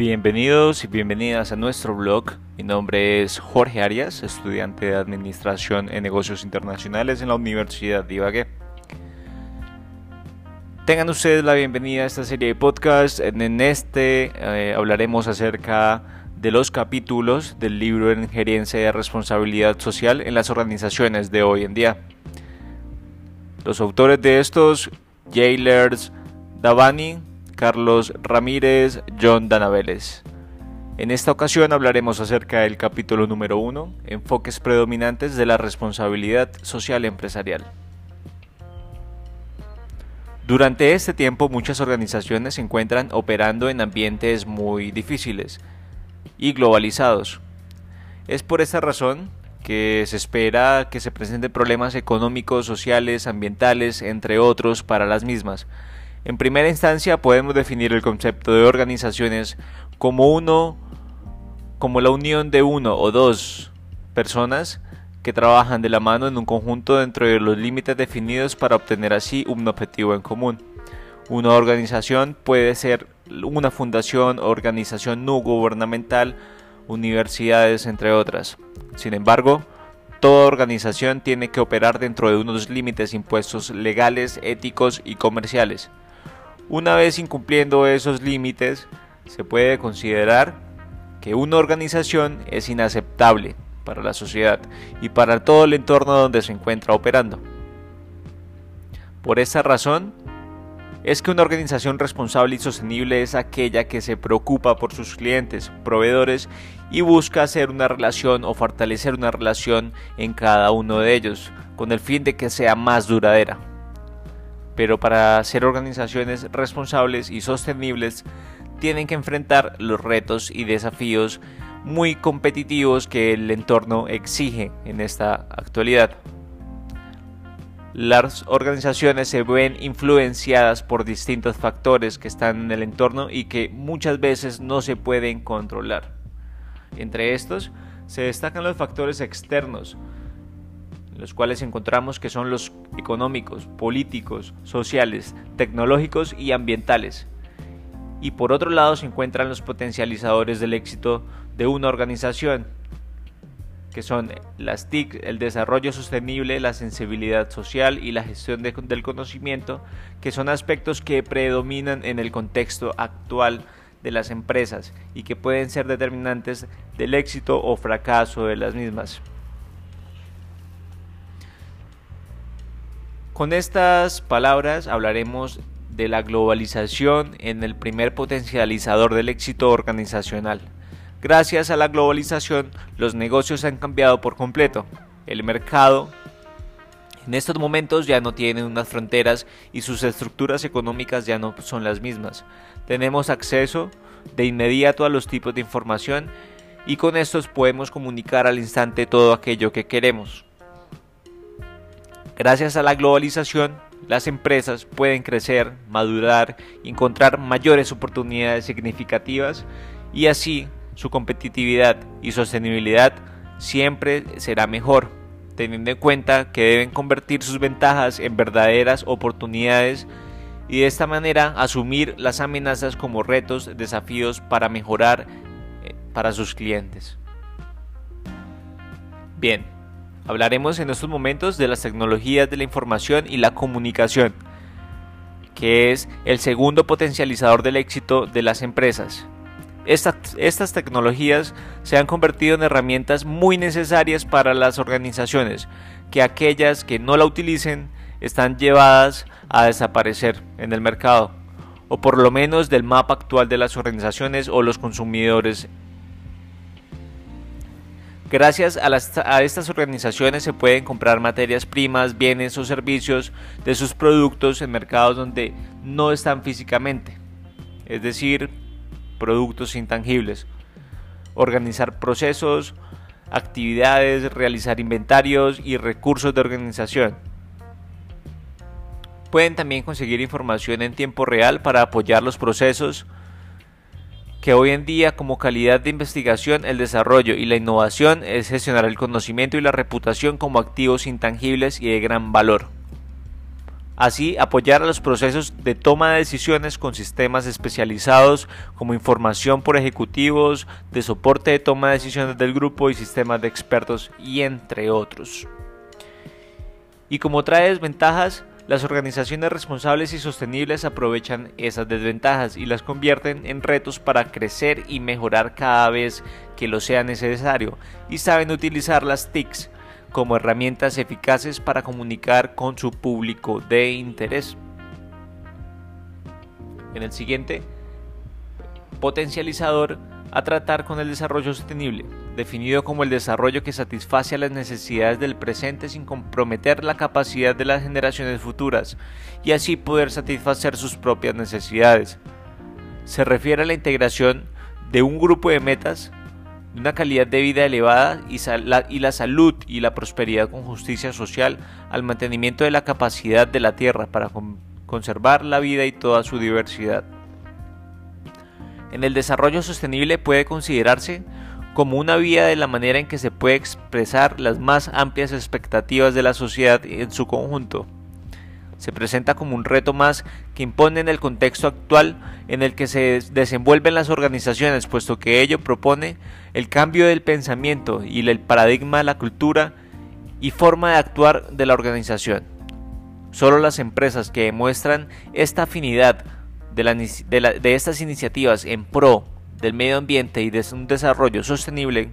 Bienvenidos y bienvenidas a nuestro blog. Mi nombre es Jorge Arias, estudiante de Administración en Negocios Internacionales en la Universidad de Ibagué. Tengan ustedes la bienvenida a esta serie de podcast. En este eh, hablaremos acerca de los capítulos del libro en gerencia de responsabilidad social en las organizaciones de hoy en día. Los autores de estos, Jailers Davani, Carlos Ramírez, John Danaveles. En esta ocasión hablaremos acerca del capítulo número 1, enfoques predominantes de la responsabilidad social empresarial. Durante este tiempo muchas organizaciones se encuentran operando en ambientes muy difíciles y globalizados. Es por esta razón que se espera que se presenten problemas económicos, sociales, ambientales, entre otros, para las mismas, en primera instancia podemos definir el concepto de organizaciones como uno como la unión de uno o dos personas que trabajan de la mano en un conjunto dentro de los límites definidos para obtener así un objetivo en común. Una organización puede ser una fundación, organización no gubernamental, universidades, entre otras. Sin embargo, toda organización tiene que operar dentro de unos límites impuestos legales, éticos y comerciales. Una vez incumpliendo esos límites, se puede considerar que una organización es inaceptable para la sociedad y para todo el entorno donde se encuentra operando. Por esta razón, es que una organización responsable y sostenible es aquella que se preocupa por sus clientes, proveedores y busca hacer una relación o fortalecer una relación en cada uno de ellos, con el fin de que sea más duradera pero para ser organizaciones responsables y sostenibles tienen que enfrentar los retos y desafíos muy competitivos que el entorno exige en esta actualidad. Las organizaciones se ven influenciadas por distintos factores que están en el entorno y que muchas veces no se pueden controlar. Entre estos se destacan los factores externos, los cuales encontramos que son los económicos, políticos, sociales, tecnológicos y ambientales. Y por otro lado se encuentran los potencializadores del éxito de una organización, que son las TIC, el desarrollo sostenible, la sensibilidad social y la gestión del conocimiento, que son aspectos que predominan en el contexto actual de las empresas y que pueden ser determinantes del éxito o fracaso de las mismas. Con estas palabras hablaremos de la globalización en el primer potencializador del éxito organizacional. Gracias a la globalización, los negocios han cambiado por completo. El mercado en estos momentos ya no tiene unas fronteras y sus estructuras económicas ya no son las mismas. Tenemos acceso de inmediato a los tipos de información y con estos podemos comunicar al instante todo aquello que queremos. Gracias a la globalización, las empresas pueden crecer, madurar y encontrar mayores oportunidades significativas y así su competitividad y sostenibilidad siempre será mejor, teniendo en cuenta que deben convertir sus ventajas en verdaderas oportunidades y de esta manera asumir las amenazas como retos, desafíos para mejorar eh, para sus clientes. Bien, Hablaremos en estos momentos de las tecnologías de la información y la comunicación, que es el segundo potencializador del éxito de las empresas. Estas, tecnologías se han convertido en herramientas muy necesarias para las organizaciones, que aquellas que no la utilicen están llevadas a desaparecer en el mercado, o por lo menos del mapa actual de las organizaciones o los consumidores Gracias a, estas organizaciones se pueden comprar materias primas, bienes o servicios de sus productos en mercados donde no están físicamente, es decir, productos intangibles. Organizar procesos, actividades, realizar inventarios y recursos de organización. Pueden también conseguir información en tiempo real para apoyar los procesos, que hoy en día como calidad de investigación, el desarrollo y la innovación es gestionar el conocimiento y la reputación como activos intangibles y de gran valor. Así, apoyar a los procesos de toma de decisiones con sistemas especializados como información por ejecutivos, de soporte de toma de decisiones del grupo y sistemas de expertos y entre otros. Y como trae desventajas, las organizaciones responsables y sostenibles aprovechan esas desventajas y las convierten en retos para crecer y mejorar cada vez que lo sea necesario y saben utilizar las TICs como herramientas eficaces para comunicar con su público de interés. En el siguiente, potencializador a tratar con el desarrollo sostenible, definido como el desarrollo que satisface a las necesidades del presente sin comprometer la capacidad de las generaciones futuras y así poder satisfacer sus propias necesidades. Se refiere a la integración de un grupo de metas, una calidad de vida elevada y, la salud y la prosperidad con justicia social al mantenimiento de la capacidad de la Tierra para conservar la vida y toda su diversidad. En el desarrollo sostenible puede considerarse como una vía de la manera en que se puede expresar las más amplias expectativas de la sociedad en su conjunto. Se presenta como un reto más que impone en el contexto actual en el que se desenvuelven las organizaciones, puesto que ello propone el cambio del pensamiento y el paradigma de la cultura y forma de actuar de la organización. Solo las empresas que demuestran esta afinidad de, estas iniciativas en pro del medio ambiente y de un desarrollo sostenible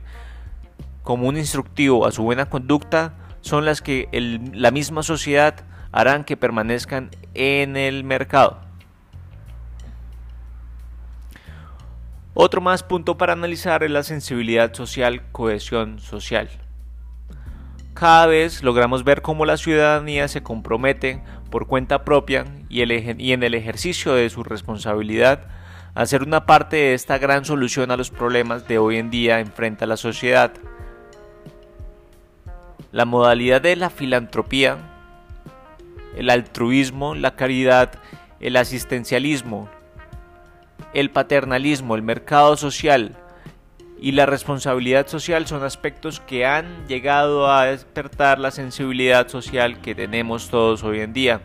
como un instructivo a su buena conducta son las que la misma sociedad harán que permanezcan en el mercado. Otro más punto para analizar es la sensibilidad social, cohesión social. Cada vez logramos ver cómo la ciudadanía se compromete por cuenta propia y, en el ejercicio de su responsabilidad a ser una parte de esta gran solución a los problemas de hoy en día enfrenta la sociedad. La modalidad de la filantropía, el altruismo, la caridad, el asistencialismo, el paternalismo, el mercado social, y la responsabilidad social son aspectos que han llegado a despertar la sensibilidad social que tenemos todos hoy en día,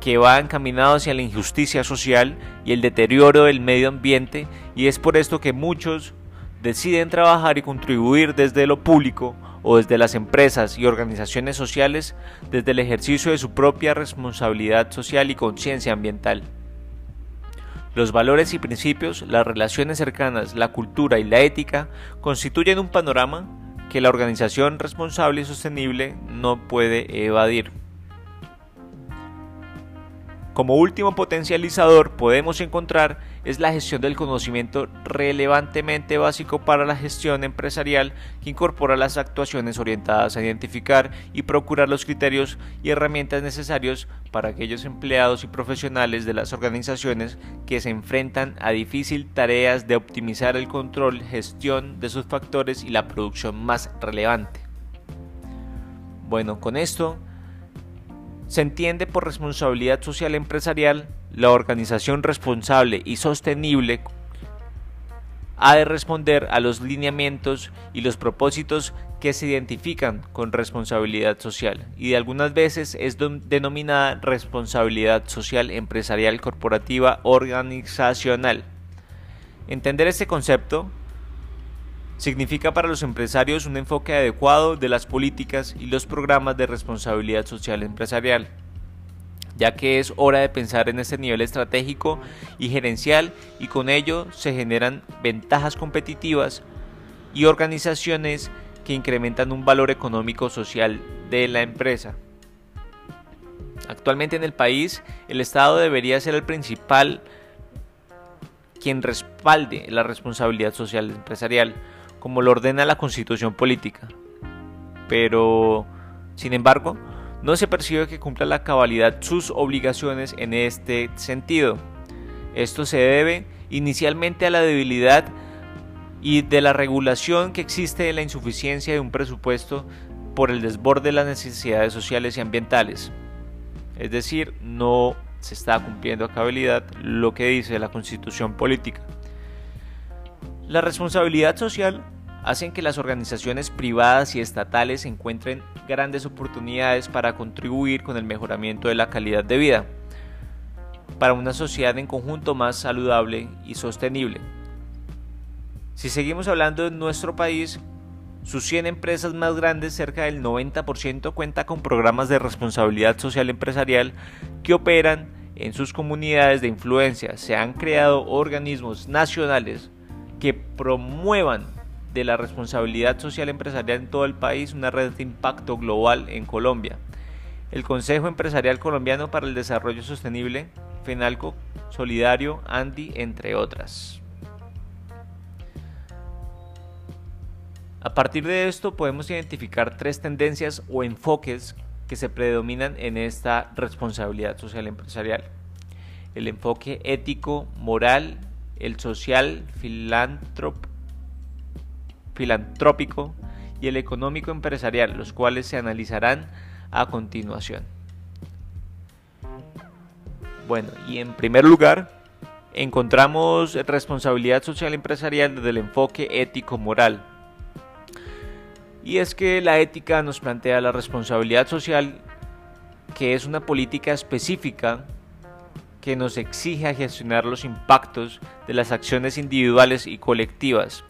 que va encaminado hacia la injusticia social y el deterioro del medio ambiente y es por esto que muchos deciden trabajar y contribuir desde lo público o desde las empresas y organizaciones sociales desde el ejercicio de su propia responsabilidad social y conciencia ambiental. Los valores y principios, las relaciones cercanas, la cultura y la ética constituyen un panorama que la organización responsable y sostenible no puede evadir. Como último potencializador podemos encontrar es la gestión del conocimiento relevantemente básico para la gestión empresarial que incorpora las actuaciones orientadas a identificar y procurar los criterios y herramientas necesarios para aquellos empleados y profesionales de las organizaciones que se enfrentan a difícil tareas de optimizar el control, gestión de sus factores y la producción más relevante. Bueno, con esto se entiende por responsabilidad social empresarial la organización responsable y sostenible ha de responder a los lineamientos y los propósitos que se identifican con responsabilidad social y de algunas veces es denominada responsabilidad social empresarial corporativa organizacional. Entender este concepto significa para los empresarios un enfoque adecuado de las políticas y los programas de responsabilidad social empresarial, ya que es hora de pensar en este nivel estratégico y gerencial y con ello se generan ventajas competitivas y organizaciones que incrementan un valor económico social de la empresa. Actualmente en el país, el Estado debería ser el principal quien respalde la responsabilidad social empresarial, como lo ordena la constitución política. Pero, sin embargo, no se percibe que cumpla la cabalidad sus obligaciones en este sentido. Esto se debe inicialmente a la debilidad y de la regulación que existe en la insuficiencia de un presupuesto por el desborde de las necesidades sociales y ambientales. Es decir, no se está cumpliendo a cabalidad lo que dice la constitución política. La responsabilidad social hacen que las organizaciones privadas y estatales encuentren grandes oportunidades para contribuir con el mejoramiento de la calidad de vida, para una sociedad en conjunto más saludable y sostenible. Si seguimos hablando de nuestro país, sus 100 empresas más grandes, cerca del 90% cuenta con programas de responsabilidad social empresarial que operan en sus comunidades de influencia. Se han creado organismos nacionales que promuevan de la responsabilidad social empresarial en todo el país, una red de impacto global en Colombia. El Consejo Empresarial Colombiano para el Desarrollo Sostenible, FENALCO, Solidario, ANDI, entre otras. A partir de esto podemos identificar tres tendencias o enfoques que se predominan en esta responsabilidad social empresarial. El enfoque ético, moral, el social, filantrópico y el económico empresarial, los cuales se analizarán a continuación. Bueno, y en primer lugar, encontramos responsabilidad social empresarial desde el enfoque ético-moral. Y es que la ética nos plantea la responsabilidad social, que es una política específica que nos exige gestionar los impactos de las acciones individuales y colectivas